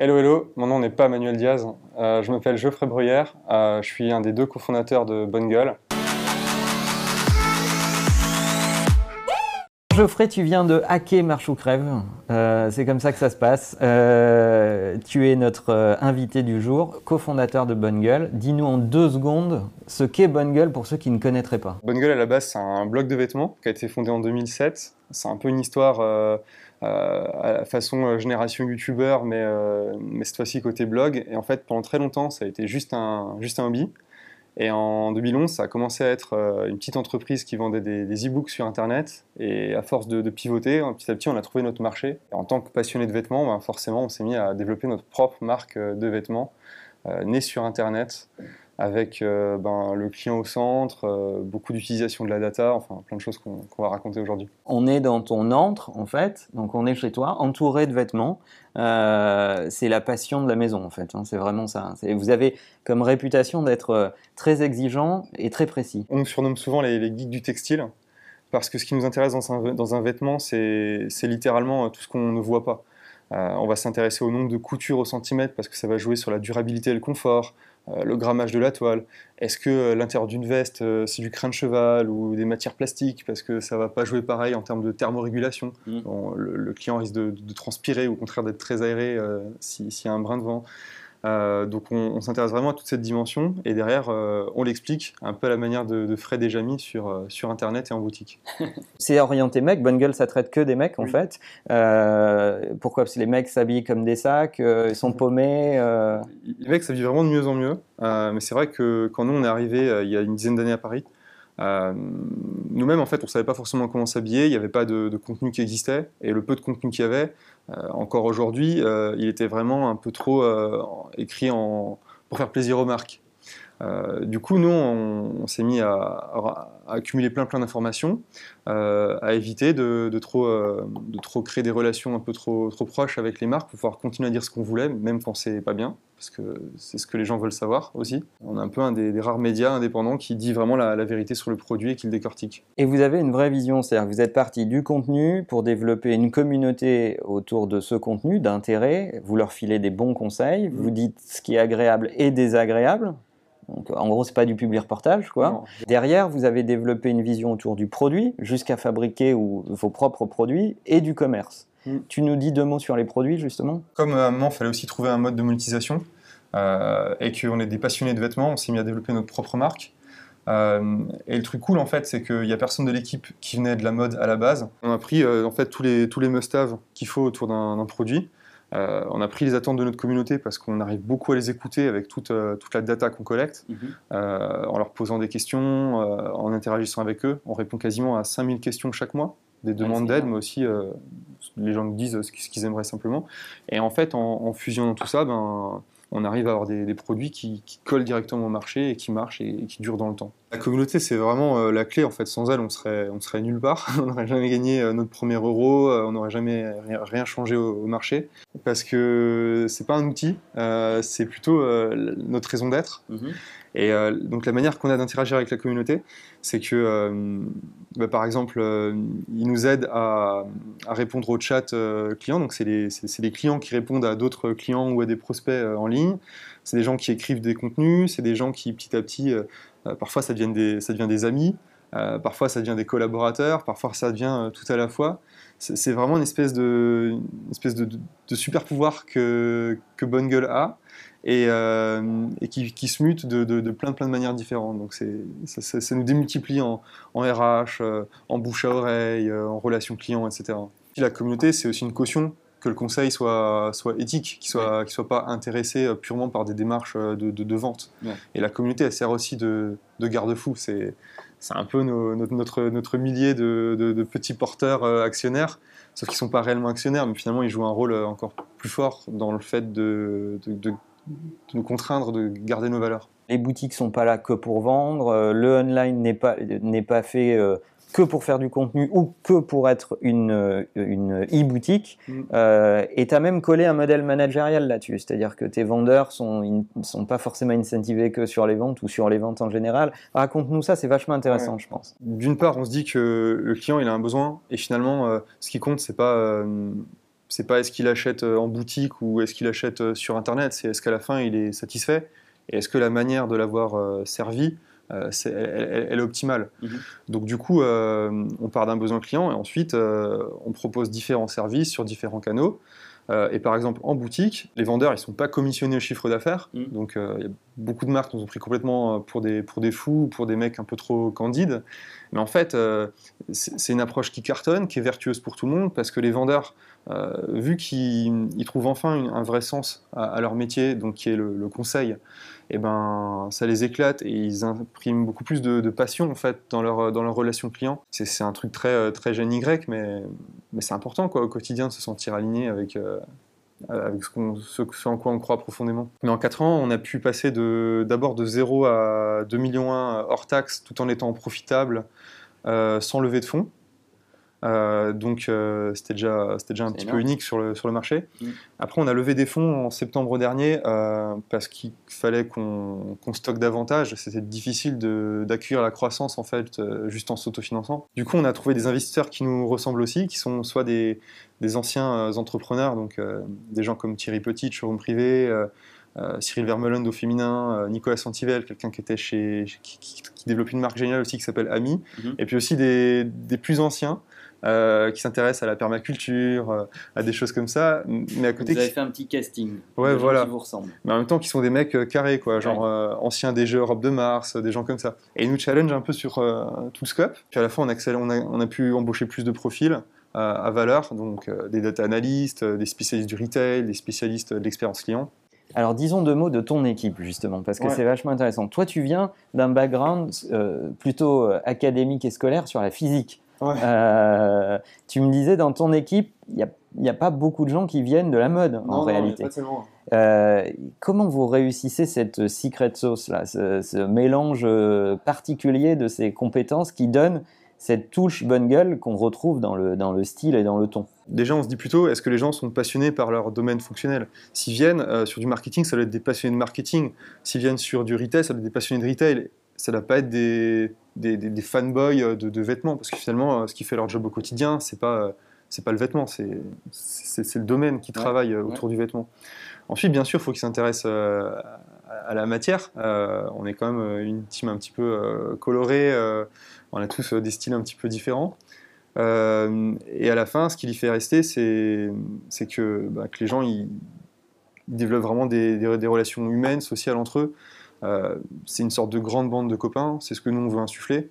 Hello, hello, mon nom n'est pas Manuel Diaz, euh, je m'appelle Geoffrey Bruyère, euh, je suis un des deux cofondateurs de Bonne Gueule. Geoffrey, tu viens de hacker Marche ou Crève, euh, c'est comme ça que ça se passe. tu es notre invité du jour, cofondateur de Bonne Gueule. Dis-nous en deux secondes ce qu'est Bonne Gueule pour ceux qui ne connaîtraient pas. Bonne Gueule à la base c'est un blog de vêtements qui a été fondé en 2007. C'est un peu une histoire à la façon euh, génération youtubeur, mais, euh, mais cette fois-ci côté blog. Et en fait, pendant très longtemps, ça a été juste un, juste un hobby. Et en 2011, ça a commencé à être une petite entreprise qui vendait des, e-books sur Internet. Et à force de, pivoter, hein, petit à petit, on a trouvé notre marché. Et en tant que passionné de vêtements, ben, forcément, on s'est mis à développer notre propre marque de vêtements, née sur Internet, avec euh, ben, le client au centre, euh, beaucoup d'utilisation de la data, enfin plein de choses qu'on va raconter aujourd'hui. On est dans ton antre en fait, donc on est chez toi, entouré de vêtements. Euh, c'est la passion de la maison en fait, hein, c'est vraiment ça. Vous avez comme réputation d'être très exigeant et très précis. On nous surnomme souvent les, les geeks du textile parce que ce qui nous intéresse dans un, dans un vêtement, c'est littéralement tout ce qu'on ne voit pas. on va s'intéresser au nombre de coutures au centimètre parce que ça va jouer sur la durabilité et le confort, le grammage de la toile. Est-ce que euh, l'intérieur d'une veste, euh, c'est du crin de cheval ou des matières plastiques Parce que ça ne va pas jouer pareil en termes de thermorégulation? Mmh. le, client risque de, transpirer ou au contraire d'être très aéré s'il y a un brin de vent. Euh, donc on, s'intéresse vraiment à toute cette dimension et derrière euh, on l'explique un peu à la manière de, de Fred et Jamie sur, euh, sur internet et en boutique. c'est orienté mec, Bonne Gueule ça traite que des mecs en fait. pourquoi? Parce que les mecs s'habillent comme des sacs, ils sont paumés. Les mecs s'habillent vraiment de mieux en mieux, mais c'est vrai que quand nous on est arrivé il y a une dizaine d'années à Paris, nous-mêmes, en fait, on ne savait pas forcément comment s'habiller, il n'y avait pas de, contenu qui existait, et le peu de contenu qu'il y avait, euh, encore aujourd'hui, euh, il était vraiment un peu trop euh, écrit pour faire plaisir aux marques. Du coup, nous, on, s'est mis à, accumuler plein plein d'informations, à éviter de, de trop, de trop créer des relations un peu trop, trop proches avec les marques pour pouvoir continuer à dire ce qu'on voulait, même quand c'est pas bien parce que c'est ce que les gens veulent savoir aussi. On est un peu un des, rares médias indépendants qui dit vraiment la, vérité sur le produit et qui le décortique. Et vous avez une vraie vision, c'est-à-dire que vous êtes parti du contenu pour développer une communauté autour de ce contenu, d'intérêt, vous leur filez des bons conseils, vous dites ce qui est agréable et désagréable, donc, en gros, c'est pas du public reportage, quoi. Derrière, vous avez développé une vision autour du produit, jusqu'à fabriquer vos propres produits, et du commerce. Mm. Tu nous dis deux mots sur les produits, justement Comme à un moment, il fallait aussi trouver un mode de monétisation euh, et qu'on est des passionnés de vêtements, on s'est mis à développer notre propre marque. Euh, et le truc cool, en fait, c'est qu'il n'y a personne de l'équipe qui venait de la mode à la base. On a pris en fait tous les, tous les must-have qu'il faut autour d'un produit. Euh, on a pris les attentes de notre communauté parce qu'on arrive beaucoup à les écouter avec toute, toute la data qu'on collecte, mhm. en leur posant des questions, en interagissant avec eux. On répond quasiment à 5000 questions chaque mois des demandes d'aide, mais aussi euh, les gens nous disent ce qu'ils aimeraient simplement. Et en fait, en, fusionnant tout ça, ben, on arrive à avoir des, produits qui, collent directement au marché et qui marchent et, qui durent dans le temps. La communauté, c'est vraiment euh, la clé. En fait, sans elle, on serait, on serait nulle part. on n'aurait jamais gagné euh, notre premier euro. on n'aurait jamais rien, changé au, marché parce que c'est pas un outil, c'est plutôt notre raison d'être. Mhm. Et euh, donc la manière qu'on a d'interagir avec la communauté, c'est que, euh, bah, par exemple, euh, ils nous aident à, répondre au chat clients. Donc c'est des clients qui répondent à d'autres clients ou à des prospects en ligne. C'est des gens qui écrivent des contenus. C'est des gens qui petit à petit, parfois devient des, ça devient des amis. parfois ça devient des collaborateurs, parfois ça devient tout à la fois. C'est vraiment une espèce de, super pouvoir que, que a, et, euh, qui, se mute de, plein, de manières différentes. Donc ça, nous démultiplie en, RH, euh, en bouche à oreille, euh, en relation client, etc. la communauté, c'est aussi une caution que le conseil soit, soit éthique, qu'il ne soit, soit pas intéressé purement par des démarches de, de vente. Et la communauté, elle sert aussi de, garde-fou. C'est un peu notre, notre millier de, petits porteurs actionnaires, sauf qu'ils ne sont pas réellement actionnaires, mais finalement, ils jouent un rôle encore plus fort dans le fait de, de nous contraindre de garder nos valeurs. Les boutiques sont pas là que pour vendre, euh, le online n'est pas, n'est pas fait euh, que pour faire du contenu ou que pour être une, euh, une e-boutique. Mm. et tu as même collé un modèle managérial là-dessus, c'est-à-dire que tes vendeurs sont, sont pas forcément incentivés que sur les ventes ou sur les ventes en général. Raconte-nous ça, c'est vachement intéressant, je pense. D'une part, on se dit que le client il a un besoin et finalement, ce qui compte, c'est pas c'est pas est-ce qu'il achète en boutique ou est-ce qu'il achète sur Internet, c'est est-ce qu'à la fin il est satisfait et est-ce que la manière de l'avoir servi euh, elle, est optimale. Mhm. Donc du coup, euh, on part d'un besoin client et ensuite euh, on propose différents services sur différents canaux. Et par exemple, en boutique, les vendeurs, ils ne sont pas commissionnés au chiffre d'affaires. Mhm. Donc, il y a beaucoup de marques nous ont pris complètement pour des, pour des fous, pour des mecs un peu trop candides. Mais en fait, c'est une approche qui cartonne, qui est vertueuse pour tout le monde, parce que les vendeurs, vu qu'ils trouvent enfin un vrai sens à, leur métier, donc qui est le conseil, et eh ben, ça les éclate et ils impriment beaucoup plus de, passion en fait dans leur, dans leur relation client. C'est un truc très, très gène Y, mais, mais c'est important quoi, au quotidien de se sentir aligné avec, euh, avec ce, ce, en quoi on croit profondément. Mais en 4 ans, on a pu passer d'abord de, 0 à 2 millions hors taxe tout en étant profitable euh, sans lever de fonds. Euh, donc euh, c'était déjà, déjà un petit peu unique sur le, sur le marché. Mm. Après, on a levé des fonds en septembre dernier euh, parce qu'il fallait qu'on stocke davantage. C'était difficile d'accueillir la croissance en fait juste en s'autofinançant. Du coup, on a trouvé des investisseurs qui nous ressemblent aussi, qui sont soit des, des anciens entrepreneurs, donc des gens comme Thierry Petit, showroom privé. Cyril Vermeulen au féminin, Nicolas Santivel, quelqu'un qui était chez, qui, développe une marque géniale aussi qui s'appelle Ami, mm-hmm. et puis aussi des, des plus anciens euh, qui s'intéressent à la permaculture, euh, à des choses comme ça. Mais à côté, vous avez fait un petit casting. Ouais, voilà. Qui vous ressemblent. Mais en même temps, qui sont des mecs euh, carrés, quoi, genre anciens des jeux Europe de Mars, des gens comme ça. Et ils nous challenge un peu sur tout le scope. Puis à la fin, on a, on a, on a pu embaucher plus de profils à valeur, donc des data analystes, des spécialistes du retail, des spécialistes de l'expérience client. Alors disons deux mots de ton équipe justement, parce que c'est vachement intéressant. Toi, tu viens d'un background plutôt académique et scolaire sur la physique. Euh, tu me disais dans ton équipe, il n'y a, pas beaucoup de gens qui viennent de la mode en réalité. Euh, comment vous réussissez cette secret sauce là, ce, mélange euh, particulier de ces compétences qui donne cette touche bonne gueule qu'on retrouve dans le, dans le style et dans le ton? Déjà, on se dit plutôt, est-ce que les gens sont passionnés par leur domaine fonctionnel? S'ils viennent sur du marketing, ça doit être des passionnés de marketing. S'ils viennent sur du retail, ça doit être des passionnés de retail. Ça ne doit pas être des, des, fanboys euh, de, vêtements, parce que finalement, euh, ce qui fait leur job au quotidien, c'est pas euh, c'est pas le vêtement, c'est le domaine qui travaille autour du vêtement. Ensuite, bien sûr, il faut qu'ils s'intéressent à, la matière. on est quand même une team un petit peu colorée, on a tous des styles un petit peu différents. et à la fin, ce qui lui fait rester, c'est que, bah, que les gens ils, développent vraiment des, des, relations humaines, sociales entre eux. Euh, c'est une sorte de grande bande de copains, c'est ce que nous on veut insuffler.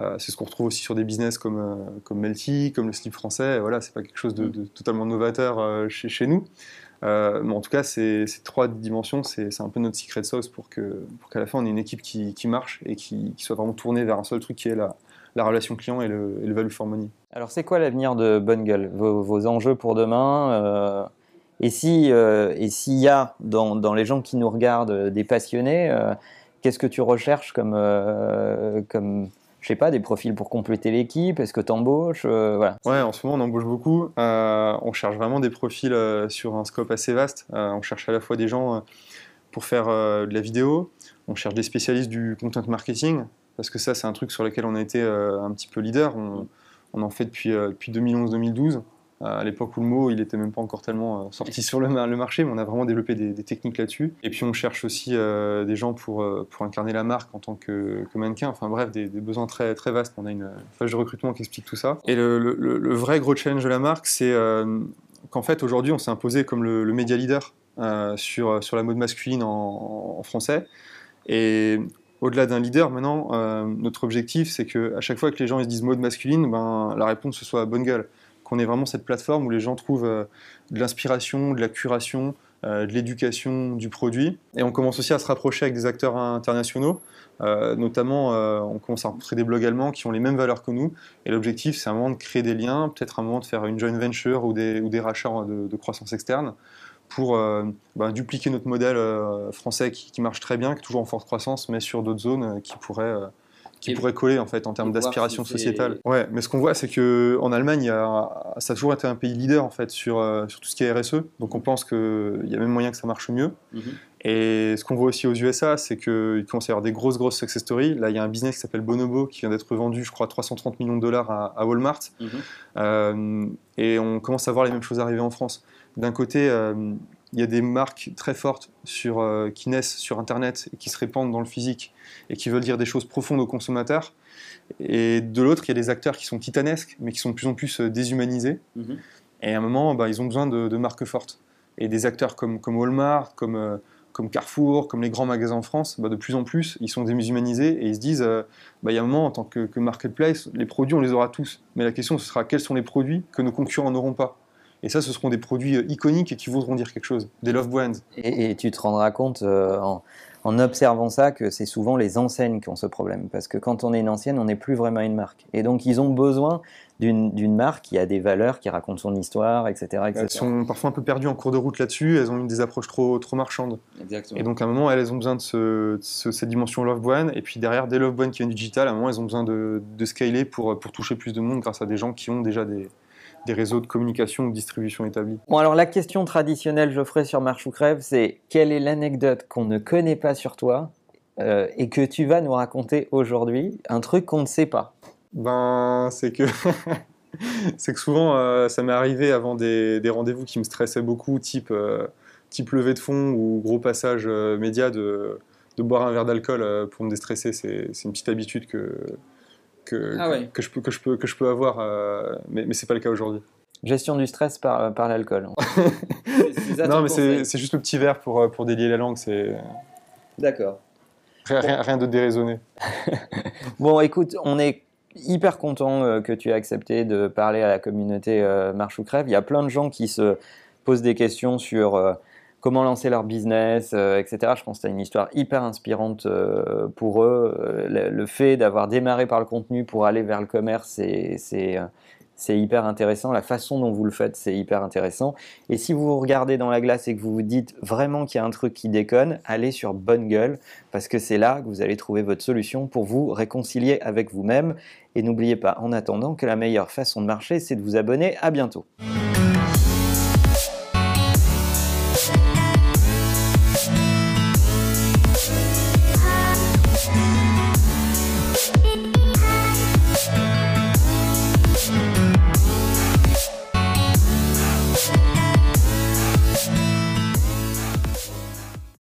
Euh, c'est ce qu'on retrouve aussi sur des business comme, euh, comme Melty, comme le slip français. Voilà, c'est pas quelque chose de, totalement novateur chez, chez, nous. mais en tout cas, ces, trois dimensions, c'est un peu notre secret sauce pour qu'à pour qu'à la fin, on ait une équipe qui, qui marche et qui, soit vraiment tournée vers un seul truc qui est la, la relation client et le, le value for money. Alors, c'est quoi l'avenir de Bonne Gueule vos, vos, enjeux pour demain et si euh, et s'il y a dans, dans, les gens qui nous regardent euh, des passionnés, euh, qu'est-ce que tu recherches comme comme je sais pas, des profils pour compléter l'équipe? Est-ce que tu embauches voilà. Ouais, en ce moment, on embauche beaucoup. on cherche vraiment des profils sur un scope assez vaste. on cherche à la fois des gens pour faire de la vidéo, on cherche des spécialistes du content marketing, parce que ça, c'est un truc sur lequel on a été un petit peu leader. On, on en fait depuis, depuis 2011-2012 à l'époque où le mot il était même pas encore tellement euh, sorti sur le, marché, mais on a vraiment développé des, techniques là-dessus. Et puis on cherche aussi euh, des gens pour, euh, incarner la marque en tant que, mannequin. Enfin bref, des, besoins très, très vastes. On a une phase de recrutement qui explique tout ça. Et le, vrai gros challenge de la marque, c'est qu'en fait aujourd'hui on s'est imposé comme le, média leader sur, la mode masculine en, en français. Et au-delà d'un leader, maintenant, notre objectif, c'est qu'à chaque fois que les gens ils se disent mode masculine, ben, la réponse ce soit bonne gueule qu'on ait vraiment cette plateforme où les gens trouvent euh, de l'inspiration, de la curation, euh, de l'éducation du produit. Et on commence aussi à se rapprocher avec des acteurs internationaux. Euh, notamment, on commence à rencontrer des blogs allemands qui ont les mêmes valeurs que nous. Et l'objectif, c'est un moment de créer des liens, peut-être un moment de faire une joint venture ou des, ou des rachats de, croissance externe pour bah, dupliquer notre modèle français qui, qui, marche très bien, qui est toujours en forte croissance, mais sur d'autres zones qui pourraient qui pourrait coller en fait en termes d'aspiration sociétale. Ouais, mais ce qu'on voit, c'est que en Allemagne, ça a toujours été un pays leader en fait sur, euh, sur tout ce qui est RSE. Donc on pense qu'il y a même moyen que ça marche mieux. Mhm. Et ce qu'on voit aussi aux USA, c'est qu'il commence à y avoir des grosses, grosses success stories. Là, il y a un business qui s'appelle Bonobo qui vient d'être vendu, je crois, 330 millions de dollars à, Walmart. Mhm. Euh, et on commence à voir les mêmes choses arriver en France. D'un côté, euh, il y a des marques très fortes sur, euh, qui naissent sur Internet et qui se répandent dans le physique et qui veulent dire des choses profondes aux consommateurs. Et de l'autre, il y a des acteurs qui sont titanesques, mais qui sont de plus en plus déshumanisés. Mhm. Et à un moment, bah, ils ont besoin de, marques fortes. Et des acteurs comme, comme Walmart, comme comme Carrefour, comme les grands magasins en France, bah, de plus en plus, ils sont démushumanisés et ils se disent, euh, bah, il y a un moment, en tant que, marketplace, les produits, on les aura tous. Mais la question, ce sera quels sont les produits que nos concurrents n'auront pas. Et ça, ce seront des produits euh, iconiques et qui voudront dire quelque chose, des love brands. Et, tu te rendras compte euh, en, en, observant ça que c'est souvent les enseignes qui ont ce problème. Parce que quand on est une ancienne, on n'est plus vraiment une marque. Et donc, ils ont besoin d'une marque qui a des valeurs, qui raconte son histoire, etc., Elles sont parfois un peu perdues en cours de route là-dessus, elles ont une des approches trop, trop marchandes. Et donc à un moment, elles, ont besoin de, cette dimension love brand, et puis derrière, des love brands qui viennent du digital, à un moment, elles ont besoin de, scaler pour, pour toucher plus de monde grâce à des gens qui ont déjà des, des réseaux de communication ou de distribution établis. Bon, alors la question traditionnelle, Geoffrey, sur Marche ou Crève, c'est quelle est l'anecdote qu'on ne connaît pas sur toi euh, et que tu vas nous raconter aujourd'hui, un truc qu'on ne sait pas ben, c'est que c'est que souvent, euh, ça m'est arrivé avant des, rendez-vous qui me stressaient beaucoup, type, euh, type levée de fond ou gros passage média, de, de, boire un verre d'alcool pour me déstresser. C'est, une petite habitude que, que, ah que, je, peux, que, je, peux, que je peux avoir, mais, mais c'est pas le cas aujourd'hui. Gestion du stress par, par l'alcool. non, mais c'est, juste le petit verre pour, pour délier la langue. C'est... D'accord. Rien, rien de déraisonné. bon, écoute, on est hyper content euh, que tu aies accepté de parler à la communauté euh, Marche ou Crève. Il y a plein de gens qui se posent des questions sur euh, comment lancer leur business, etc. Je pense que as une histoire hyper inspirante pour eux. Le, fait d'avoir démarré par le contenu pour aller vers le commerce, c'est c'est hyper intéressant. La façon dont vous le faites, c'est hyper intéressant. Et si vous vous regardez dans la glace et que vous vous dites vraiment qu'il y a un truc qui déconne, allez sur Bonne Gueule, parce que c'est là que vous allez trouver votre solution pour vous réconcilier avec vous-même. Et n'oubliez pas, en attendant, que la meilleure façon de marcher, c'est de vous abonner. À bientôt.